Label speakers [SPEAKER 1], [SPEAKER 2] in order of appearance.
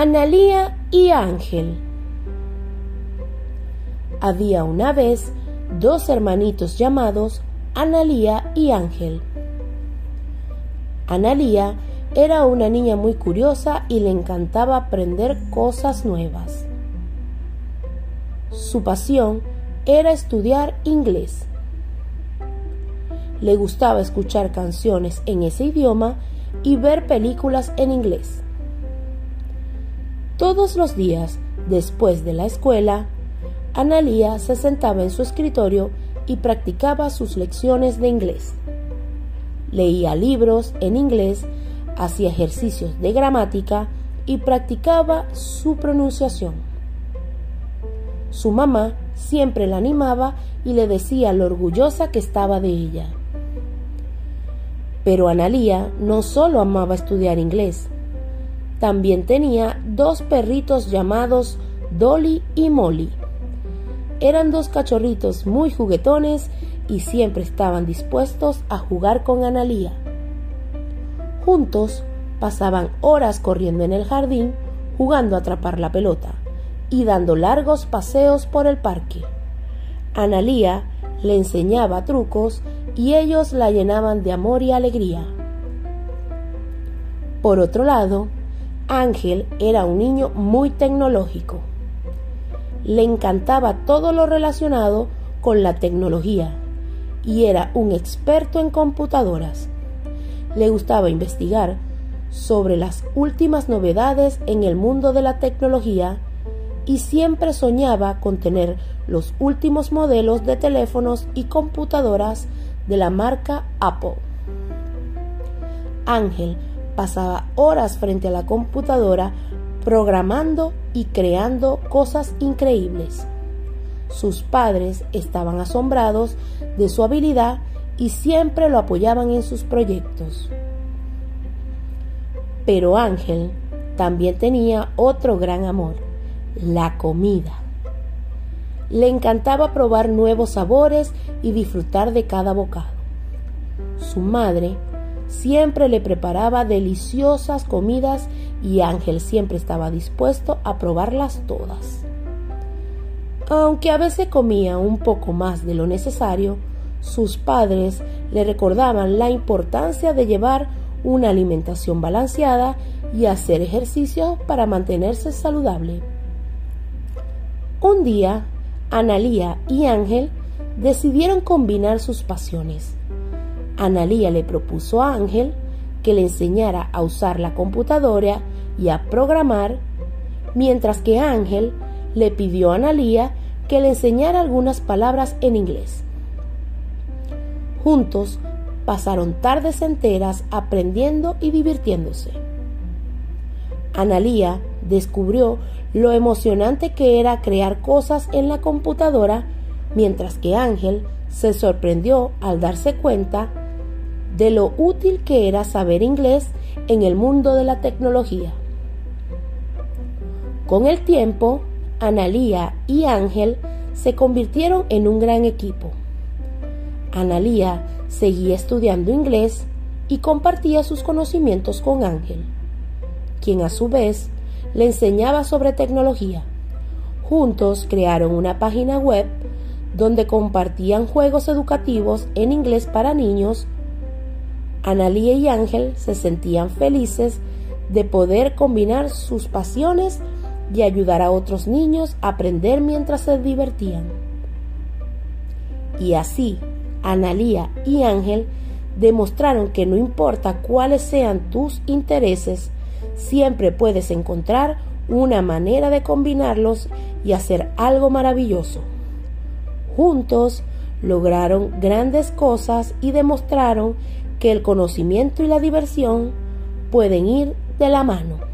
[SPEAKER 1] Analía y Ángel. Había una vez dos hermanitos llamados Analía y Ángel. Analía era una niña muy curiosa y le encantaba aprender cosas nuevas. Su pasión era estudiar inglés. Le gustaba escuchar canciones en ese idioma y ver películas en inglés. Todos los días, después de la escuela, Analía se sentaba en su escritorio y practicaba sus lecciones de inglés. Leía libros en inglés, hacía ejercicios de gramática y practicaba su pronunciación. Su mamá siempre la animaba y le decía lo orgullosa que estaba de ella. Pero Analía no solo amaba estudiar inglés, también tenía dos perritos llamados Dolly y Molly. Eran dos cachorritos muy juguetones y siempre estaban dispuestos a jugar con Analía. Juntos pasaban horas corriendo en el jardín, jugando a atrapar la pelota y dando largos paseos por el parque. Analía le enseñaba trucos y ellos la llenaban de amor y alegría. Por otro lado, Ángel era un niño muy tecnológico. Le encantaba todo lo relacionado con la tecnología y era un experto en computadoras. Le gustaba investigar sobre las últimas novedades en el mundo de la tecnología y siempre soñaba con tener los últimos modelos de teléfonos y computadoras de la marca Apple. Ángel pasaba horas frente a la computadora programando y creando cosas increíbles. Sus padres estaban asombrados de su habilidad y siempre lo apoyaban en sus proyectos. Pero Ángel también tenía otro gran amor, la comida. Le encantaba probar nuevos sabores y disfrutar de cada bocado. Su madre siempre le preparaba deliciosas comidas y Ángel siempre estaba dispuesto a probarlas todas. Aunque a veces comía un poco más de lo necesario, sus padres le recordaban la importancia de llevar una alimentación balanceada y hacer ejercicio para mantenerse saludable. Un día, Analía y Ángel decidieron combinar sus pasiones. Analía le propuso a Ángel que le enseñara a usar la computadora y a programar, mientras que Ángel le pidió a Analía que le enseñara algunas palabras en inglés. Juntos pasaron tardes enteras aprendiendo y divirtiéndose. Analía descubrió lo emocionante que era crear cosas en la computadora, mientras que Ángel se sorprendió al darse cuenta de lo útil que era saber inglés en el mundo de la tecnología. Con el tiempo, Analía y Ángel se convirtieron en un gran equipo. Analía seguía estudiando inglés y compartía sus conocimientos con Ángel, quien a su vez le enseñaba sobre tecnología. Juntos crearon una página web donde compartían juegos educativos en inglés para niños. Analía y Ángel se sentían felices de poder combinar sus pasiones y ayudar a otros niños a aprender mientras se divertían. Y así, Analía y Ángel demostraron que no importa cuáles sean tus intereses, siempre puedes encontrar una manera de combinarlos y hacer algo maravilloso. Juntos lograron grandes cosas y demostraron que el conocimiento y la diversión pueden ir de la mano.